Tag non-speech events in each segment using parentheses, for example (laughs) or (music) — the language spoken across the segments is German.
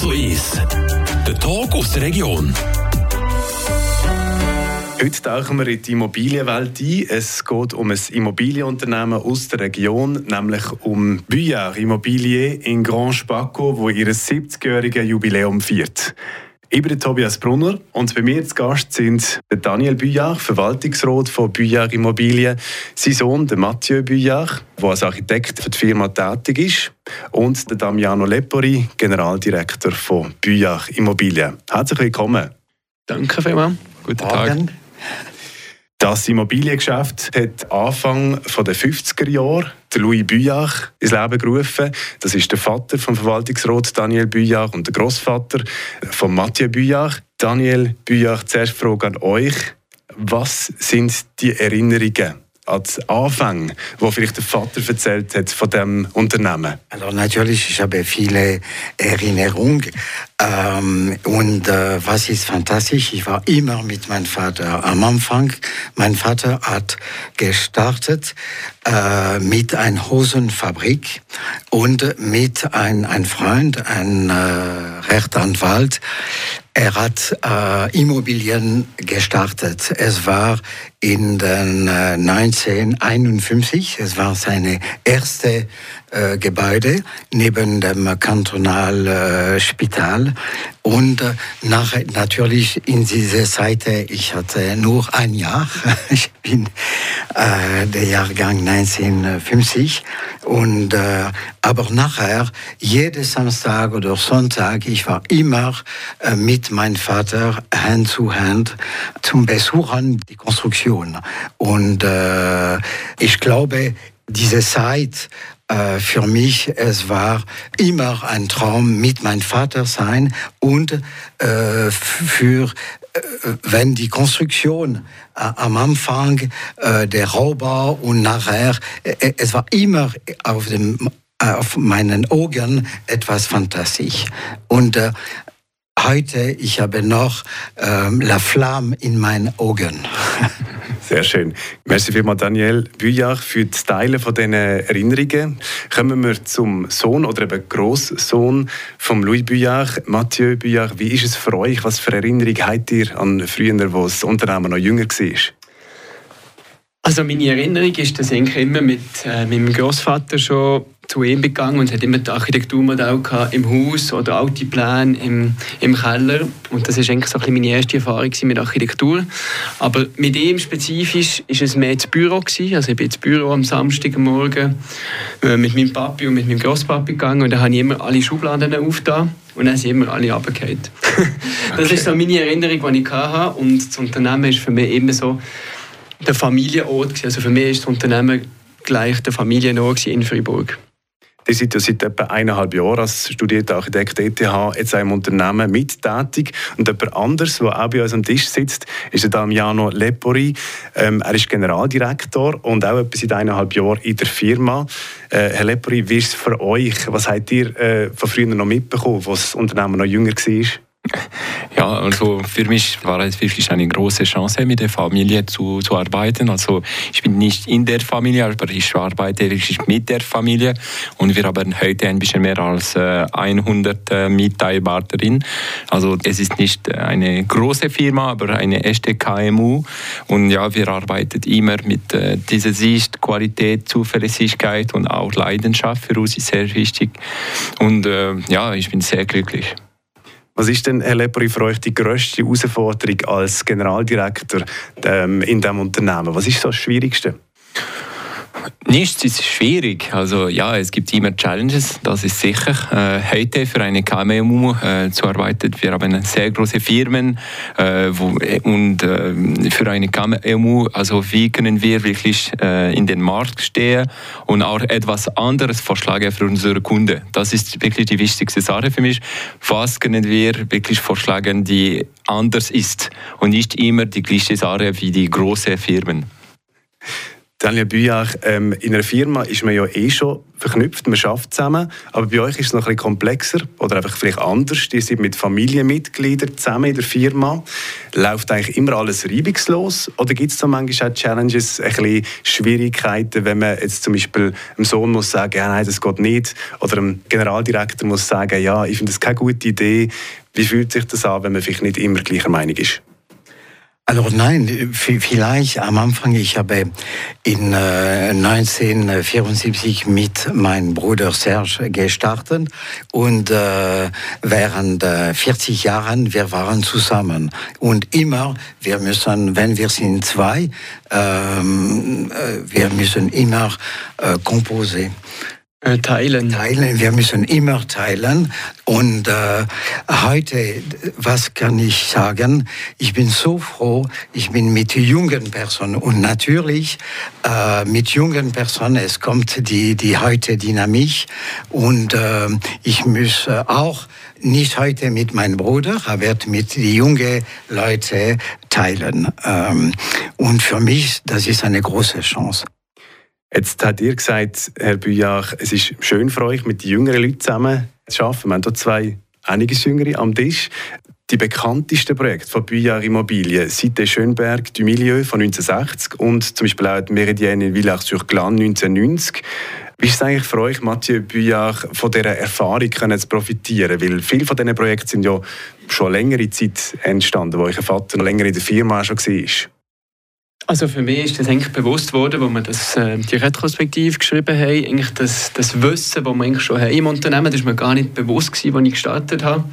zu 1. Der Talk aus der Region. Heute tauchen wir in die Immobilienwelt ein. Es geht um ein Immobilienunternehmen aus der Region, nämlich um Buyard Immobilier in Grand Spaco, wo ihr 70-jähriges Jubiläum feiert. Ich bin Tobias Brunner und bei mir zu Gast sind Daniel Buyard, Verwaltungsrat von Buyard Immobilien, sein Sohn Mathieu Buyard, der als Architekt für die Firma tätig ist, und Damiano Lepori, Generaldirektor von Buyard Immobilien. Herzlich willkommen. Danke vielmals. Guten Tag. Das Immobiliengeschäft hat Anfang der 50er Jahre Louis Buyard ins Leben gerufen. Das ist der Vater vom Verwaltungsrat Daniel Buyard und der Großvater von Mathieu Buyard. Daniel Buyard, zuerst Frage an euch. Was sind die Erinnerungen als Anfang, wo vielleicht der Vater erzählt hat von dem Unternehmen? Also natürlich, ich habe viele Erinnerungen ähm, und äh, was ist fantastisch, ich war immer mit meinem Vater am Anfang. Mein Vater hat gestartet äh, mit einer Hosenfabrik und mit einem ein Freund, ein äh, Rechtsanwalt, er hat äh, Immobilien gestartet. Es war in den äh, 1951. Es war seine erste äh, Gebäude neben dem Kantonalspital. Äh, und äh, nach, natürlich in dieser Zeit, ich hatte nur ein Jahr. (laughs) Ich bin äh, der Jahrgang 1950. Und, äh, aber nachher, jeden Samstag oder Sonntag, ich war immer äh, mit meinem Vater Hand zu Hand zum Besuchen die Konstruktion. Und äh, ich glaube, diese Zeit äh, für mich, es war immer ein Traum, mit meinem Vater sein und äh, für wenn die Konstruktion am Anfang der Rohbau und nachher, es war immer auf dem auf meinen Augen etwas fantastisch. Und äh, heute, ich habe noch ähm, La Flamme in meinen Augen. (laughs) Sehr schön. Merci vielmals, Daniel Büjach, für das Teilen von diesen Erinnerungen. Kommen wir zum Sohn oder eben Großsohn von Louis Büjach, Mathieu Büjach. Wie ist es für euch? Was für Erinnerungen habt ihr an früher, wo das Unternehmen noch jünger war? Also meine Erinnerung ist, dass ich immer mit äh, meinem Großvater schon zu ihm gegangen und hat immer die Architekturmodell im Haus oder alte Pläne im, im Keller. Und das ist eigentlich so ein meine erste Erfahrung mit Architektur. Aber mit ihm spezifisch ist es mehr das Büro gewesen. Also ich bin ins Büro am Samstagmorgen äh, mit meinem Papi und mit meinem Großpapi gegangen und da habe ich immer alle Schubladen aufgetan und dann sind immer alle runtergefallen. (laughs) das okay. ist so meine Erinnerung, die ich hatte. Und das Unternehmen ist für mich immer so der Familienort. Also für mich ist das Unternehmen gleich der Familienort in Freiburg. Ihr seid ja seit etwa eineinhalb Jahren als studierter Architekt ETH jetzt einem Unternehmen mittätig. Und jemand anderes, der auch bei uns am Tisch sitzt, ist der Damiano Lepori. Ähm, er ist Generaldirektor und auch etwa seit eineinhalb Jahren in der Firma. Äh, Herr Lepori, wie ist es für euch? Was habt ihr äh, von früher noch mitbekommen, als das Unternehmen noch jünger war? (laughs) Ja, also für mich war es wirklich eine große Chance, mit der Familie zu, zu arbeiten. Also ich bin nicht in der Familie, aber ich arbeite wirklich mit der Familie und wir haben heute ein bisschen mehr als 100 äh, Mitarbeiterinnen. Also es ist nicht eine große Firma, aber eine echte KMU und ja, wir arbeiten immer mit äh, dieser Sicht, Qualität, Zuverlässigkeit und auch Leidenschaft für uns ist sehr wichtig und äh, ja, ich bin sehr glücklich. Was ist denn, Herr Lepori, für euch die grösste Herausforderung als Generaldirektor ähm, in diesem Unternehmen? Was ist so das Schwierigste? Nichts ist schwierig. Also ja, es gibt immer Challenges, das ist sicher. Äh, heute für eine KMU äh, zu arbeiten, wir haben sehr große Firmen äh, wo, und äh, für eine KMU, also wie können wir wirklich äh, in den Markt stehen und auch etwas anderes vorschlagen für unsere Kunden. Das ist wirklich die wichtigste Sache für mich. Was können wir wirklich vorschlagen, die anders ist und nicht immer die gleiche Sache wie die großen Firmen. Daniel Büyach, ähm, in einer Firma ist man ja eh schon verknüpft, man arbeitet zusammen, aber bei euch ist es noch ein bisschen komplexer oder einfach vielleicht anders. Ihr seid mit Familienmitgliedern zusammen in der Firma. Läuft eigentlich immer alles reibungslos oder gibt es da manchmal auch Challenges, ein bisschen Schwierigkeiten, wenn man jetzt zum Beispiel einem Sohn muss sagen, ja, nein, das geht nicht oder einem Generaldirektor muss sagen, ja, ich finde das keine gute Idee. Wie fühlt sich das an, wenn man vielleicht nicht immer gleicher Meinung ist? Also nein, vielleicht am Anfang, ich habe in äh, 1974 mit meinem Bruder Serge gestartet und äh, während äh, 40 Jahren, wir waren zusammen. Und immer, wir müssen, wenn wir sind zwei, ähm, äh, wir müssen immer äh, komposen. Äh, teilen. Teilen, wir müssen immer teilen. Und äh, heute, was kann ich sagen? Ich bin so froh, ich bin mit jungen Personen und natürlich äh, mit jungen Personen, es kommt die, die heute Dynamik und äh, ich muss auch nicht heute mit meinem Bruder, aber mit den jungen Leuten teilen. Ähm, und für mich, das ist eine große Chance. Jetzt hat ihr gesagt, Herr Büjach, es ist schön für euch, mit jüngeren Leuten zusammen zu arbeiten. Wir haben hier zwei einige Jüngere am Tisch. Die bekanntesten Projekte von Büjach Immobilien sind der Schönberg du Milieu von 1960 und zum Beispiel auch die Meridienne in Villach-sur-Glane 1990. Wie ist es eigentlich für euch, Mathieu Büjach, von dieser Erfahrung zu profitieren? Weil viele von diesen Projekten sind ja schon längere Zeit entstanden, wo euer Vater noch länger in der Firma schon war. Also für mich ist das eigentlich bewusst worden, als wir das, äh, die Retrospektive geschrieben haben, eigentlich das, das Wissen, das wir eigentlich schon haben im Unternehmen, das war mir gar nicht bewusst gewesen, als ich gestartet habe.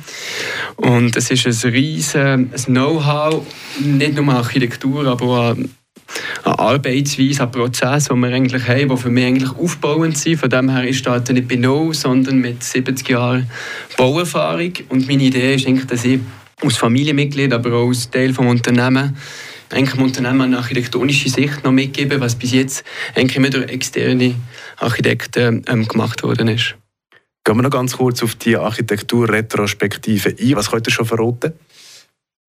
Und es ist ein riesiges Know-how, nicht nur Architektur, aber auch an Arbeitsweise, an Prozess, die wir eigentlich haben, die für mich eigentlich aufbauend sind. Von dem her, ich starte nicht bei Null, sondern mit 70 Jahren Bauerfahrung. Und meine Idee ist eigentlich, dass ich als Familienmitglied, aber auch als Teil des Unternehmens eigentlich dem Unternehmen eine architektonische Sicht noch mitgeben, was bis jetzt eigentlich immer durch externe Architekten ähm, gemacht worden ist. Gehen wir noch ganz kurz auf die Architektur-Retrospektive ein. Was könnt ihr schon verraten?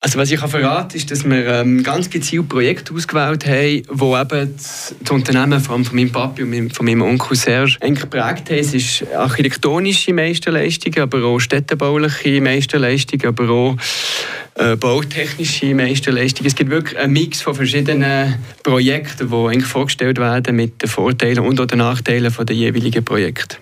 Also was ich kann verraten ist, dass wir ähm, ganz gezielt Projekte ausgewählt haben, wo eben das, Unternehmen vor allem von meinem Papi und von meinem Onkel Serge eigentlich geprägt haben. Es ist architektonische Meisterleistungen, aber auch städtebauliche Meisterleistungen, aber auch äh, bautechnische Meisterleistungen. Es gibt wirklich einen Mix von verschiedenen Projekten, die eigentlich vorgestellt werden mit den Vorteilen und auch den Nachteilen der jeweiligen Projekte.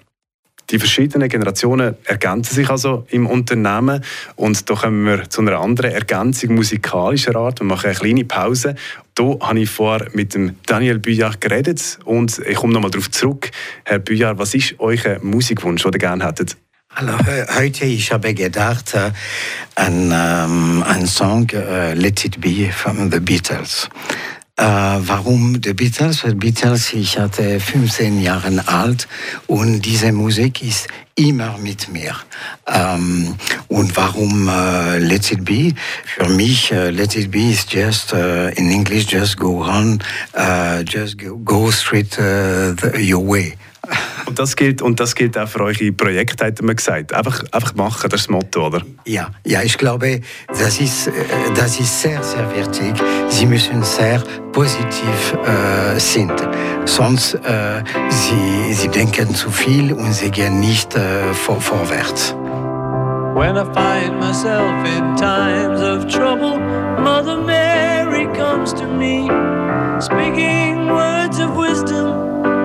Die verschiedenen Generationen ergänzen sich also im Unternehmen und da kommen wir zu einer anderen Ergänzung musikalischer Art. Wir machen eine kleine Pause. Hier habe ich vorher mit dem Daniel Büjar geredet und ich komme nochmal darauf zurück. Herr Büjar, was ist euer Musikwunsch, den ihr gerne hättet? Also, heute ich habe gedacht äh, an ähm, einen Song uh, Let It Be von The Beatles. Äh, warum The Beatles? The Beatles, ich hatte 15 Jahre alt und diese Musik ist immer mit mir. Ähm, und warum uh, Let It Be? Für mich, uh, Let It Be is just, uh, in English, just go on, just go, go straight the, your way. (laughs) Und das gilt, und das gilt auch für eure Projekte, hat man gesagt. Einfach, einfach machen, das ist das Motto, oder? Ja, ja ich glaube, das ist, äh, das ist sehr, sehr wichtig. Sie müssen sehr positiv äh, sind. Sonst äh, sie, sie denken zu viel und sie gehen nicht äh, vor, vorwärts. When I find myself in times of trouble, Mother Mary comes to me, speaking words of wisdom,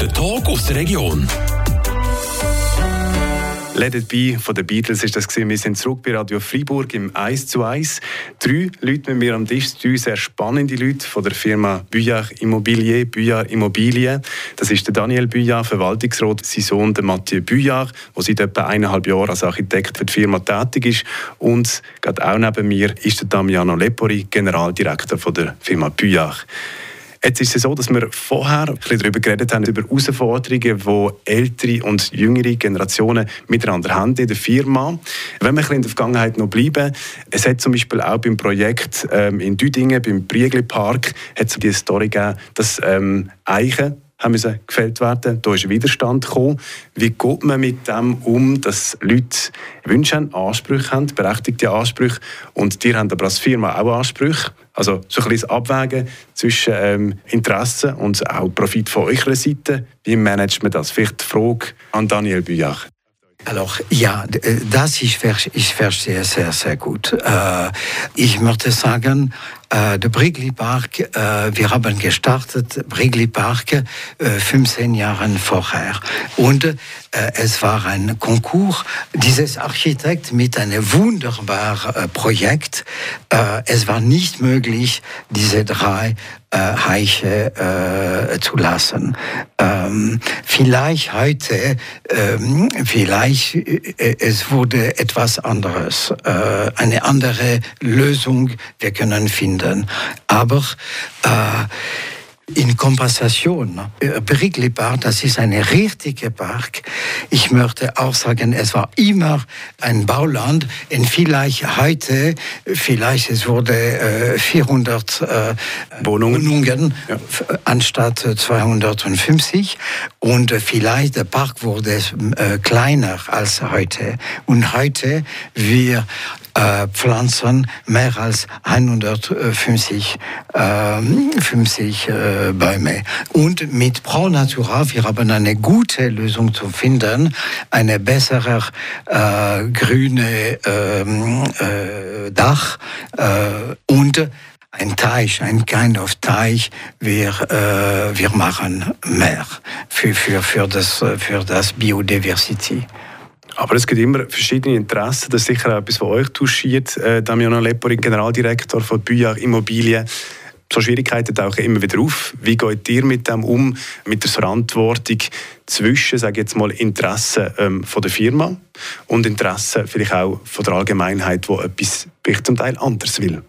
Der Talk aus der Region. Let It Be von den Beatles ist das gewesen. Wir sind zurück bei Radio Freiburg im 1 zu 1. Drei Leute mit mir am Tisch, drei sehr spannende Leute von der Firma Buyard Immobilier, Buyard Immobilien. Das ist der Daniel Buyard, Verwaltungsrat, sein Sohn der Mathieu Buyard, der seit etwa eineinhalb Jahren als Architekt für die Firma tätig ist. Und gerade auch neben mir ist der Damiano Lepori, Generaldirektor von der Firma Buyard. Jetzt ist es so, dass wir vorher ein bisschen darüber geredet haben, über Herausforderungen, die ältere und jüngere Generationen miteinander haben in der Firma. Wenn wir ein bisschen in der Vergangenheit noch bleiben, es hat zum Beispiel auch beim Projekt ähm, in Düdingen, beim Briegli Park, hat es die Story gegeben, dass ähm, Eichen haben gefällt werden. Da ist Widerstand gekommen. Wie geht man mit dem um, dass Leute Wünsche haben, Ansprüche haben, berechtigte Ansprüche und die haben aber als Firma auch Ansprüche. Also so ein bisschen Abwägen zwischen ähm, Interessen und auch Profit von eurer Seite. Wie managt man das? Vielleicht die Frage an Daniel Buyach. Alors ja, äh, das ich, ich verstehe sehr, sehr gut. Äh, ich möchte sagen, äh, der Brigli Park, äh, wir haben gestartet, Brigli Park, äh, 15 Jahre vorher. Und äh, es war ein Konkurs dieses Architekt mit einem wunderbaren äh, Projekt. Äh, es war nicht möglich, diese drei Heiche äh, zu lassen. Ähm, vielleicht heute, ähm, vielleicht äh, es wurde etwas anderes, äh, eine andere Lösung wir können finden. Aber äh, in Kompensation, äh, Brigli Park, das ist ein richtiger Park. Ich möchte auch sagen, es war immer ein Bauland und vielleicht heute, vielleicht es wurde äh, 400 äh, Wohnungen. Wohnungen Ja. anstatt äh, 250 und äh, vielleicht der Park wurde äh, kleiner als heute und heute wir äh, pflanzen mehr als 150 ähm, 50 äh, Bäume. Und mit Pro Natura, wir haben eine gute Lösung zu finden, eine bessere äh, grüne ähm, äh, Dach äh, und ein Teich, ein kind of Teich, wir, äh, wir machen mehr für, für, für, das, für das Biodiversity. Aber es gibt immer verschiedene Interessen. Das ist sicher auch etwas, was euch touchiert. Äh, Damiano Lepori, Generaldirektor von Büjar Immobilien. So Schwierigkeiten tauchen immer wieder auf. Wie geht ihr mit dem um, mit der Verantwortung zwischen, sage jetzt mal, Interessen ähm, von der Firma und Interessen vielleicht auch von der Allgemeinheit, wo etwas vielleicht zum Teil anders will?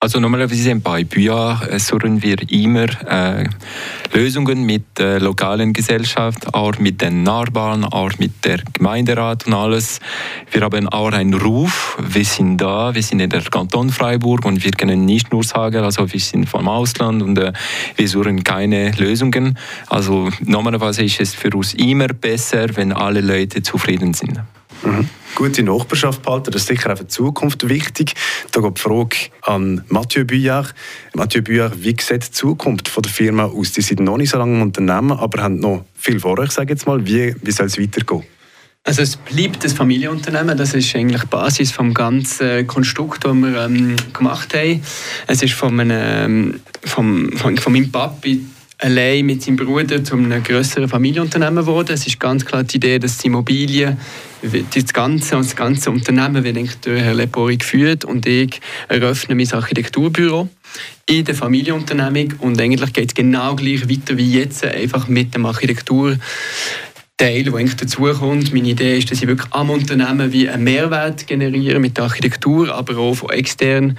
Also normalerweise bei BÜA äh, suchen wir immer äh, Lösungen mit der lokalen Gesellschaft, auch mit den Nachbarn, auch mit der Gemeinderat und alles. Wir haben auch einen Ruf, wir sind da, wir sind in der Kanton Freiburg und wir können nicht nur sagen, also wir sind vom Ausland und äh, wir suchen keine Lösungen. Also normalerweise ist es für uns immer besser, wenn alle Leute zufrieden sind. Mhm. Gute Nachbarschaft behalten, das ist sicher auch für die Zukunft wichtig. Da geht die Frage an Mathieu Buyard. Mathieu Buyard, wie sieht die Zukunft von der Firma aus? Die sind noch nicht so lange im Unternehmen, aber haben noch viel vor euch, sage jetzt mal. Wie, wie soll es weitergehen? Also es bleibt ein Familienunternehmen, das ist eigentlich die Basis vom ganzen Konstrukt, das wir ähm, gemacht haben. Es ist von, einem, ähm, vom, von, von meinem Papi allein mit seinem Bruder zu einem größeren Familienunternehmen geworden. Es ist ganz klar die Idee, dass die Immobilien, das ganze, das ganze Unternehmen wird durch Herr Lepori geführt und ich eröffne mein Architekturbüro in der Familienunternehmung und eigentlich geht es genau gleich weiter wie jetzt, einfach mit dem Architektur. Teil, der eigentlich dazukommt. Meine Idee ist, dass ich wirklich am Unternehmen wie einen Mehrwert generiere mit der Architektur, aber auch von extern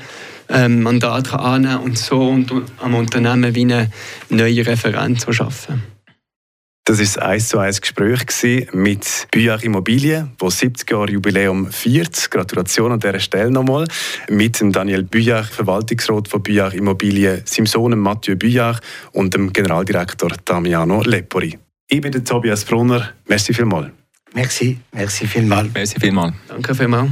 ähm, Mandat kann annehmen und so und am Unternehmen wie eine neue Referenz schaffen. Das war ein 1 zu 1 Gespräch mit Büyach Immobilien, wo 70 Jahre Jubiläum feiert. Gratulation an dieser Stelle nochmal. Mit dem Daniel Büyach, Verwaltungsrat von Büyach Immobilien, seinem Sohn Mathieu Büyach und dem Generaldirektor Damiano Lepori. Ich bin der Tobias Brunner. Merci vielmals. Merci, merci vielmals. Merci vielmals. Danke vielmals.